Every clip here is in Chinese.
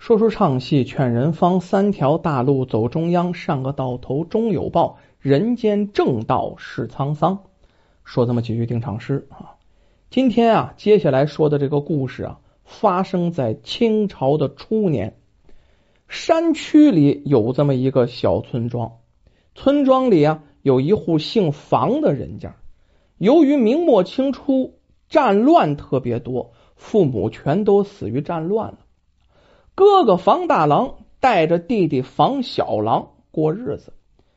说书唱戏劝人方，三条大路走中央，上个到头终有报，人间正道是沧桑。说这么几句定场诗啊。今天啊，接下来说的这个故事啊，发生在清朝的初年，山区里有这么一个小村庄，村庄里啊有一户姓房的人家，由于明末清初战乱特别多，父母全都死于战乱了。哥哥房大郎带着弟弟房小郎过日子。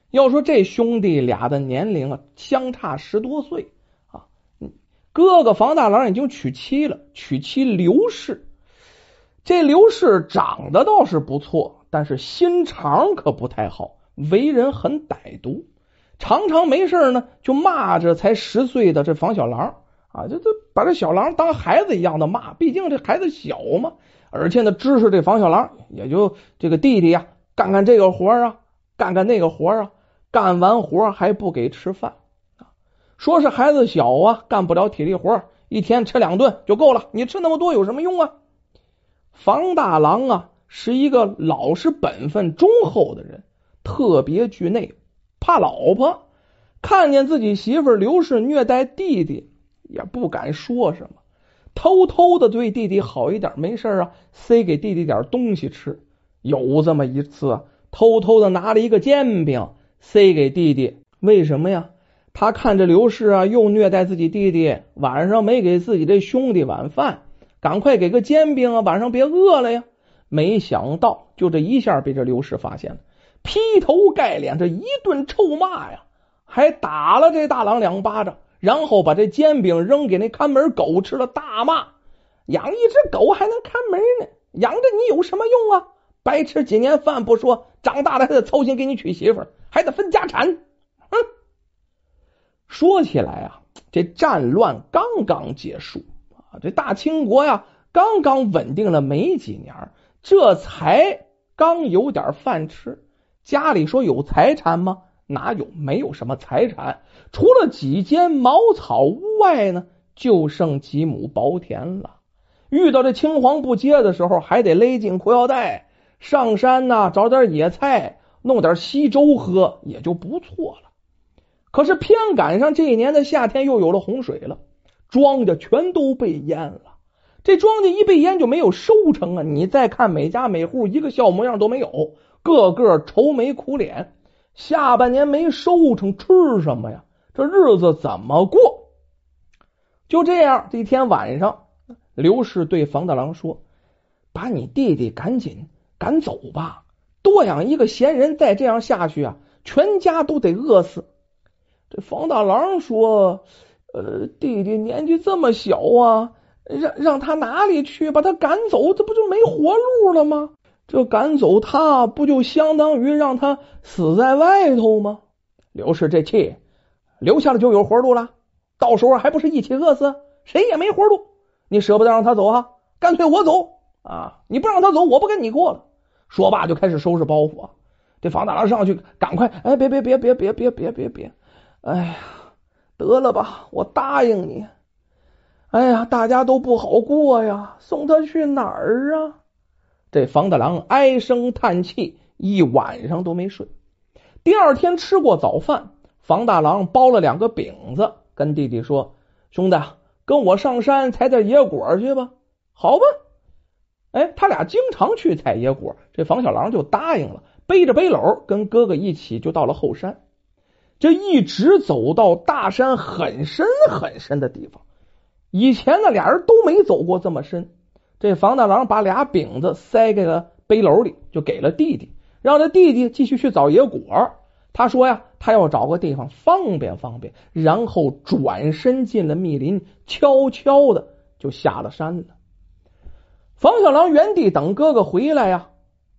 要说这兄弟俩的年龄啊，相差十多岁啊。哥哥房大郎已经娶妻了，娶妻刘氏。这刘氏长得倒是不错，但是心肠可不太好，为人很歹毒，常常没事呢就骂着才十岁的这房小郎啊，就就把这小郎当孩子一样的骂。毕竟这孩子小嘛。而且呢，支持这房小郎，也就这个弟弟呀，干干这个活啊，干干那个活啊，干完活还不给吃饭啊。说是孩子小啊，干不了体力活，一天吃两顿就够了。你吃那么多有什么用啊？房大郎啊，是一个老实本分、忠厚的人，特别惧内，怕老婆。看见自己媳妇刘氏虐待弟弟，也不敢说什么。偷偷的对弟弟好一点，没事啊，塞给弟弟点东西吃。有这么一次，偷偷的拿了一个煎饼塞给弟弟。为什么呀？他看着刘氏啊，又虐待自己弟弟，晚上没给自己这兄弟晚饭，赶快给个煎饼啊，晚上别饿了呀。没想到，就这一下被这刘氏发现了，劈头盖脸这一顿臭骂呀，还打了这大郎两巴掌。然后把这煎饼扔给那看门狗吃了，大骂：“养一只狗还能看门呢？养着你有什么用啊？白吃几年饭不说，长大了还得操心给你娶媳妇，还得分家产。”哼！说起来啊，这战乱刚刚结束啊，这大清国呀刚刚稳定了没几年，这才刚有点饭吃，家里说有财产吗？哪有没有什么财产？除了几间茅草屋外呢，就剩几亩薄田了。遇到这青黄不接的时候，还得勒紧裤腰带上山呐，找点野菜，弄点稀粥喝，也就不错了。可是偏赶上这一年的夏天又有了洪水了，庄稼全都被淹了。这庄稼一被淹就没有收成啊！你再看每家每户，一个笑模样都没有，个个愁眉苦脸。下半年没收成，吃什么呀？这日子怎么过？就这样，这一天晚上，刘氏对房大郎说：“把你弟弟赶紧赶走吧，多养一个闲人，再这样下去啊，全家都得饿死。”这房大郎说：“呃，弟弟年纪这么小啊，让让他哪里去？把他赶走，这不就没活路了吗？”这赶走他，不就相当于让他死在外头吗？刘氏这气，留下了就有活路了，到时候还不是一起饿死？谁也没活路。你舍不得让他走啊？干脆我走啊！你不让他走，我不跟你过了。说罢就开始收拾包袱。这房大郎上去，赶快！哎，别别别别别别别别别！哎呀，得了吧，我答应你。哎呀，大家都不好过呀，送他去哪儿啊？这房大郎唉声叹气，一晚上都没睡。第二天吃过早饭，房大郎包了两个饼子，跟弟弟说：“兄弟，跟我上山采点野果去吧。”好吧，哎，他俩经常去采野果，这房小郎就答应了，背着背篓跟哥哥一起就到了后山。这一直走到大山很深很深的地方，以前呢俩人都没走过这么深。这房大郎把俩饼子塞给了背篓里，就给了弟弟，让他弟弟继续去找野果。他说呀，他要找个地方方便方便，然后转身进了密林，悄悄的就下了山了。房小郎原地等哥哥回来呀，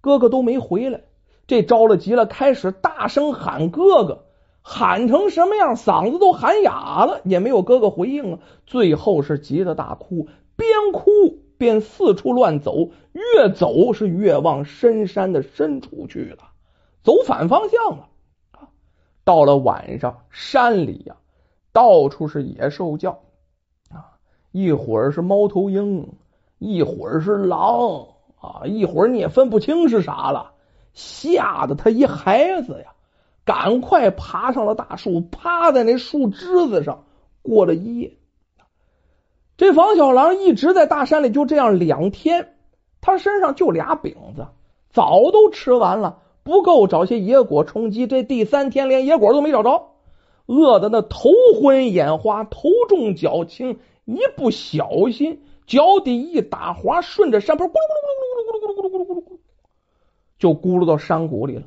哥哥都没回来，这着了急了，开始大声喊哥哥，喊成什么样，嗓子都喊哑了，也没有哥哥回应啊。最后是急得大哭，边哭。便四处乱走，越走是越往深山的深处去了，走反方向了。到了晚上，山里呀，到处是野兽叫啊，一会儿是猫头鹰，一会儿是狼啊，一会儿你也分不清是啥了，吓得他一孩子呀，赶快爬上了大树，趴在那树枝子上过了一夜。这房小狼一直在大山里，就这样两天，他身上就俩饼子，早都吃完了，不够找些野果充饥。这第三天连野果都没找着，饿的那头昏眼花，头重脚轻，一不小心脚底一打滑，顺着山坡咕噜咕噜咕噜咕噜咕噜咕噜咕噜咕噜咕噜，就咕噜到山谷里了。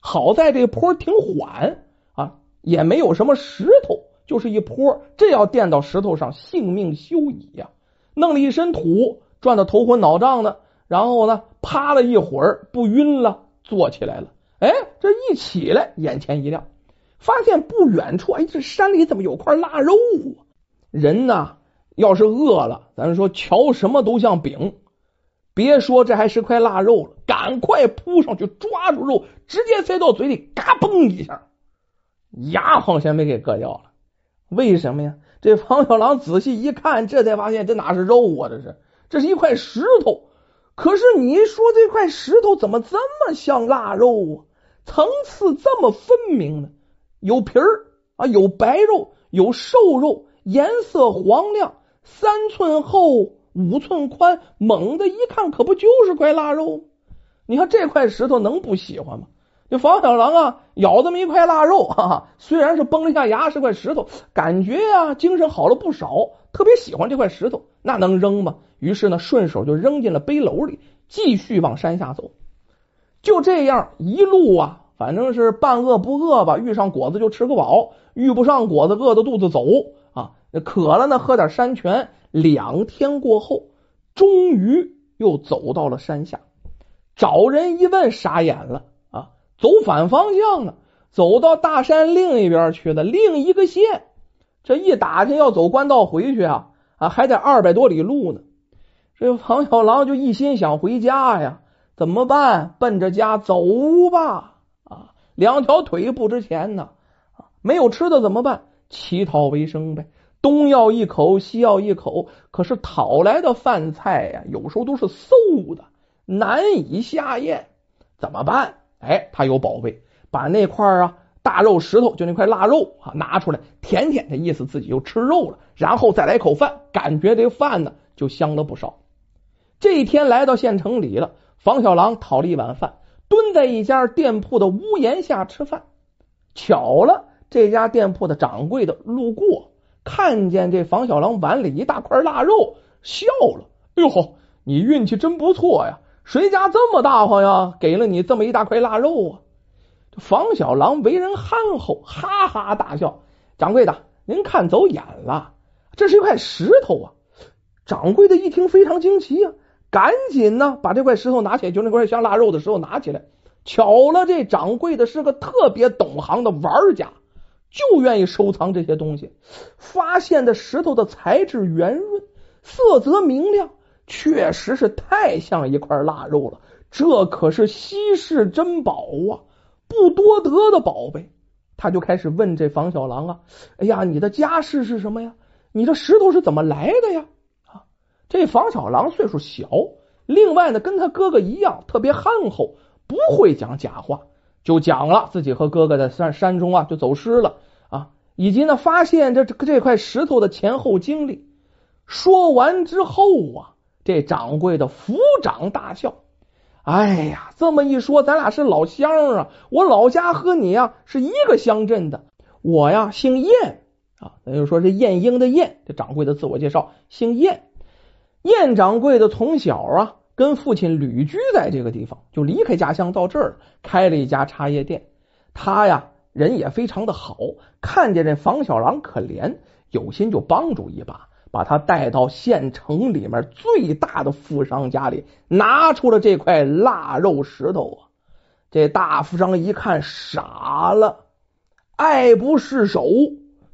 好在这坡挺缓啊，也没有什么石头。就是一坡，这要垫到石头上，性命休矣呀！弄了一身土，转的头昏脑胀的，然后呢，趴了一会儿，不晕了，坐起来了。哎，这一起来，眼前一亮，发现不远处，哎，这山里怎么有块腊肉？人呢，要是饿了，咱说瞧什么都像饼，别说这还是块腊肉了，赶快扑上去抓住肉，直接塞到嘴里，嘎嘣一下，牙好像没给硌掉了。为什么呀？这方小狼仔细一看，这才发现这哪是肉啊？这是，这是一块石头。可是你说这块石头怎么这么像腊肉啊？层次这么分明呢？有皮儿啊，有白肉，有瘦肉，颜色黄亮，三寸厚，五寸宽。猛的一看，可不就是块腊肉？你看这块石头能不喜欢吗？这房小狼啊，咬这么一块腊肉，哈哈，虽然是崩了一下牙，是块石头，感觉呀精神好了不少，特别喜欢这块石头，那能扔吗？于是呢，顺手就扔进了背篓里，继续往山下走。就这样一路啊，反正是半饿不饿吧，遇上果子就吃个饱，遇不上果子饿着肚子走啊，渴了呢喝点山泉。两天过后，终于又走到了山下，找人一问，傻眼了。走反方向了，走到大山另一边去了，另一个县。这一打听，要走官道回去啊啊，还得二百多里路呢。这黄小狼就一心想回家呀，怎么办？奔着家走吧啊！两条腿不值钱呢啊，没有吃的怎么办？乞讨为生呗，东要一口，西要一口。可是讨来的饭菜呀，有时候都是馊的，难以下咽，怎么办？哎，他有宝贝，把那块啊大肉石头，就那块腊肉啊拿出来舔舔，这意思自己又吃肉了，然后再来口饭，感觉这饭呢就香了不少。这一天来到县城里了，房小狼讨了一碗饭，蹲在一家店铺的屋檐下吃饭。巧了，这家店铺的掌柜的路过，看见这房小狼碗里一大块腊肉，笑了：“哎呦，你运气真不错呀！”谁家这么大方呀？给了你这么一大块腊肉啊！房小狼为人憨厚，哈哈大笑。掌柜的，您看走眼了，这是一块石头啊！掌柜的一听非常惊奇呀，赶紧呢把这块石头拿起来，就那块像腊肉的石头拿起来。巧了，这掌柜的是个特别懂行的玩家，就愿意收藏这些东西。发现的石头的材质圆润，色泽明亮。确实是太像一块腊肉了，这可是稀世珍宝啊，不多得的宝贝。他就开始问这房小狼啊：“哎呀，你的家世是什么呀？你这石头是怎么来的呀？”啊，这房小狼岁数小，另外呢，跟他哥哥一样特别憨厚，不会讲假话，就讲了自己和哥哥在山山中啊就走失了啊，以及呢发现这这块石头的前后经历。说完之后啊。这掌柜的抚掌大笑，哎呀，这么一说，咱俩是老乡啊！我老家和你呀是一个乡镇的，我呀姓燕啊，咱就说是晏婴的晏。这掌柜的自我介绍，姓晏。晏掌柜的从小啊跟父亲旅居在这个地方，就离开家乡到这儿开了一家茶叶店。他呀人也非常的好，看见这房小狼可怜，有心就帮助一把。把他带到县城里面最大的富商家里，拿出了这块腊肉石头啊！这大富商一看傻了，爱不释手，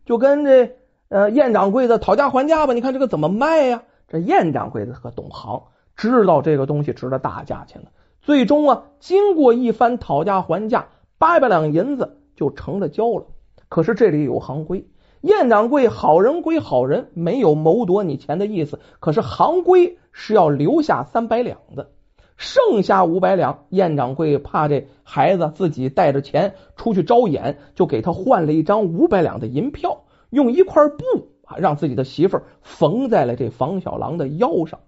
就跟这呃燕掌柜的讨价还价吧。你看这个怎么卖呀？这燕掌柜的可懂行，知道这个东西值了大价钱了。最终啊，经过一番讨价还价，八百两银子就成了交了。可是这里有行规。燕掌柜好人归好人，没有谋夺你钱的意思。可是行规是要留下三百两的，剩下五百两，燕掌柜怕这孩子自己带着钱出去招眼，就给他换了一张五百两的银票，用一块布啊，让自己的媳妇缝在了这房小郎的腰上，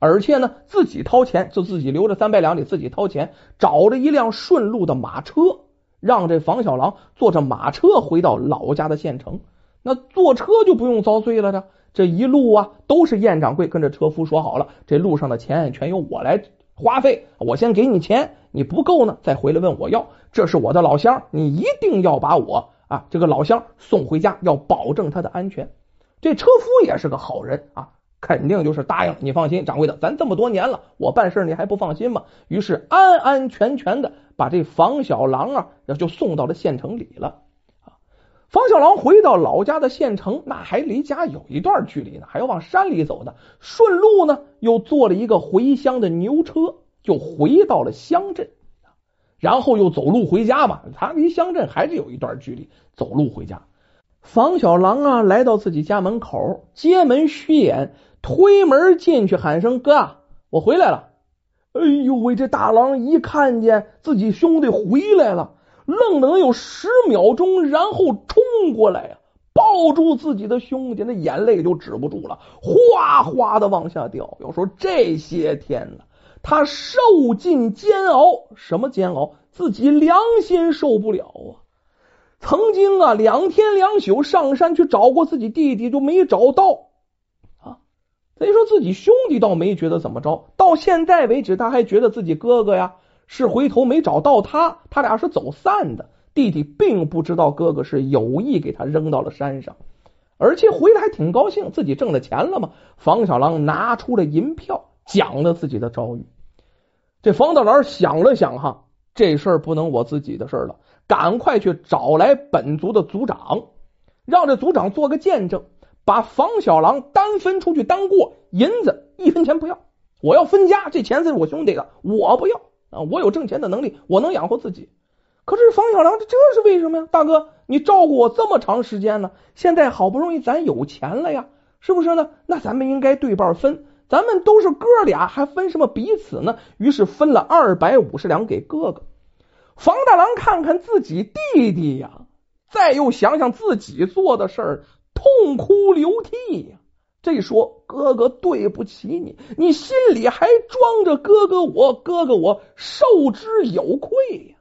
而且呢，自己掏钱，就自己留着三百两里自己掏钱，找了一辆顺路的马车，让这房小郎坐着马车回到老家的县城。那坐车就不用遭罪了的，这一路啊，都是燕掌柜跟着车夫说好了，这路上的钱全由我来。花费我先给你钱，你不够呢，再回来问我要。这是我的老乡，你一定要把我啊这个老乡送回家，要保证他的安全。这车夫也是个好人啊，肯定就是答应你放心，掌柜的，咱这么多年了，我办事你还不放心吗？于是安安全全的把这房小郎啊就送到了县城里了。房小郎回到老家的县城，那还离家有一段距离呢，还要往山里走呢。顺路呢，又坐了一个回乡的牛车，就回到了乡镇，然后又走路回家嘛。他离乡镇还是有一段距离，走路回家。房小郎啊，来到自己家门口，揭门虚掩，推门进去，喊声：“哥，我回来了。”哎呦喂，这大郎一看见自己兄弟回来了。愣能有十秒钟，然后冲过来呀，抱住自己的兄弟，那眼泪就止不住了，哗哗的往下掉。要说这些天呢，他受尽煎熬，什么煎熬？自己良心受不了啊！曾经啊，两天两宿上山去找过自己弟弟，就没找到啊。所以说自己兄弟倒没觉得怎么着，到现在为止，他还觉得自己哥哥呀。是回头没找到他，他俩是走散的。弟弟并不知道哥哥是有意给他扔到了山上，而且回来还挺高兴，自己挣了钱了嘛。房小郎拿出了银票，讲了自己的遭遇。这房大郎想了想，哈，这事儿不能我自己的事儿了，赶快去找来本族的族长，让这族长做个见证，把房小郎单分出去当过，银子一分钱不要，我要分家，这钱是我兄弟的，我不要。啊，我有挣钱的能力，我能养活自己。可是房小郎，这这是为什么呀？大哥，你照顾我这么长时间呢，现在好不容易咱有钱了呀，是不是呢？那咱们应该对半分。咱们都是哥俩，还分什么彼此呢？于是分了二百五十两给哥哥。房大郎看看自己弟弟呀，再又想想自己做的事儿，痛哭流涕呀。这说哥哥对不起你，你心里还装着哥哥我，哥哥我受之有愧呀。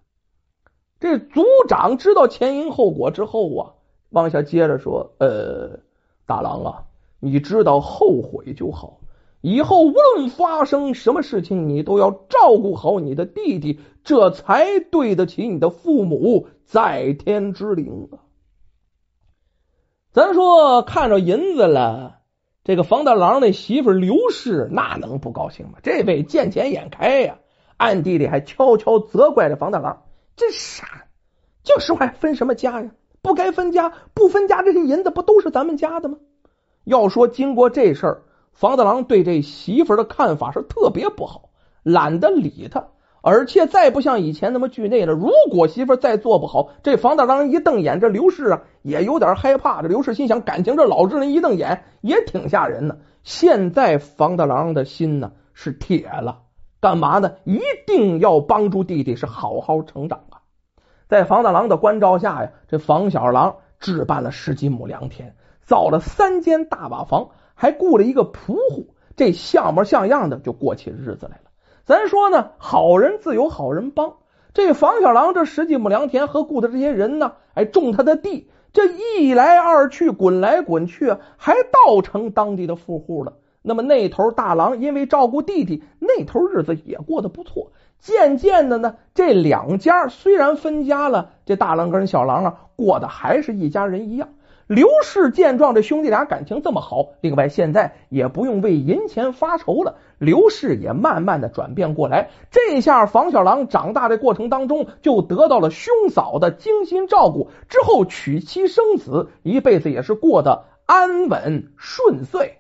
这族长知道前因后果之后啊，往下接着说：“呃，大郎啊，你知道后悔就好，以后无论发生什么事情，你都要照顾好你的弟弟，这才对得起你的父母在天之灵啊。”咱说看着银子了。这个房大郎那媳妇刘氏那能不高兴吗？这位见钱眼开呀，暗地里还悄悄责怪着房大郎：“这傻，就是还分什么家呀？不该分家，不分家，这些银子不都是咱们家的吗？”要说经过这事儿，房大郎对这媳妇的看法是特别不好，懒得理他。而且再不像以前那么惧内了。如果媳妇再做不好，这房大郎一瞪眼，这刘氏啊也有点害怕。这刘氏心想，感情这老实人一瞪眼也挺吓人的。现在房大郎的心呢是铁了，干嘛呢？一定要帮助弟弟是好好成长啊！在房大郎的关照下呀，这房小郎置办了十几亩良田，造了三间大瓦房，还雇了一个仆户，这像模像样的就过起日子来了。咱说呢，好人自有好人帮。这房小郎这十几亩良田和雇的这些人呢，哎，种他的地，这一来二去，滚来滚去，还倒成当地的富户了。那么那头大郎因为照顾弟弟，那头日子也过得不错。渐渐的呢，这两家虽然分家了，这大郎跟小郎啊，过得还是一家人一样。刘氏见状，这兄弟俩感情这么好，另外现在也不用为银钱发愁了。刘氏也慢慢的转变过来，这下房小郎长大的过程当中，就得到了兄嫂的精心照顾，之后娶妻生子，一辈子也是过得安稳顺遂。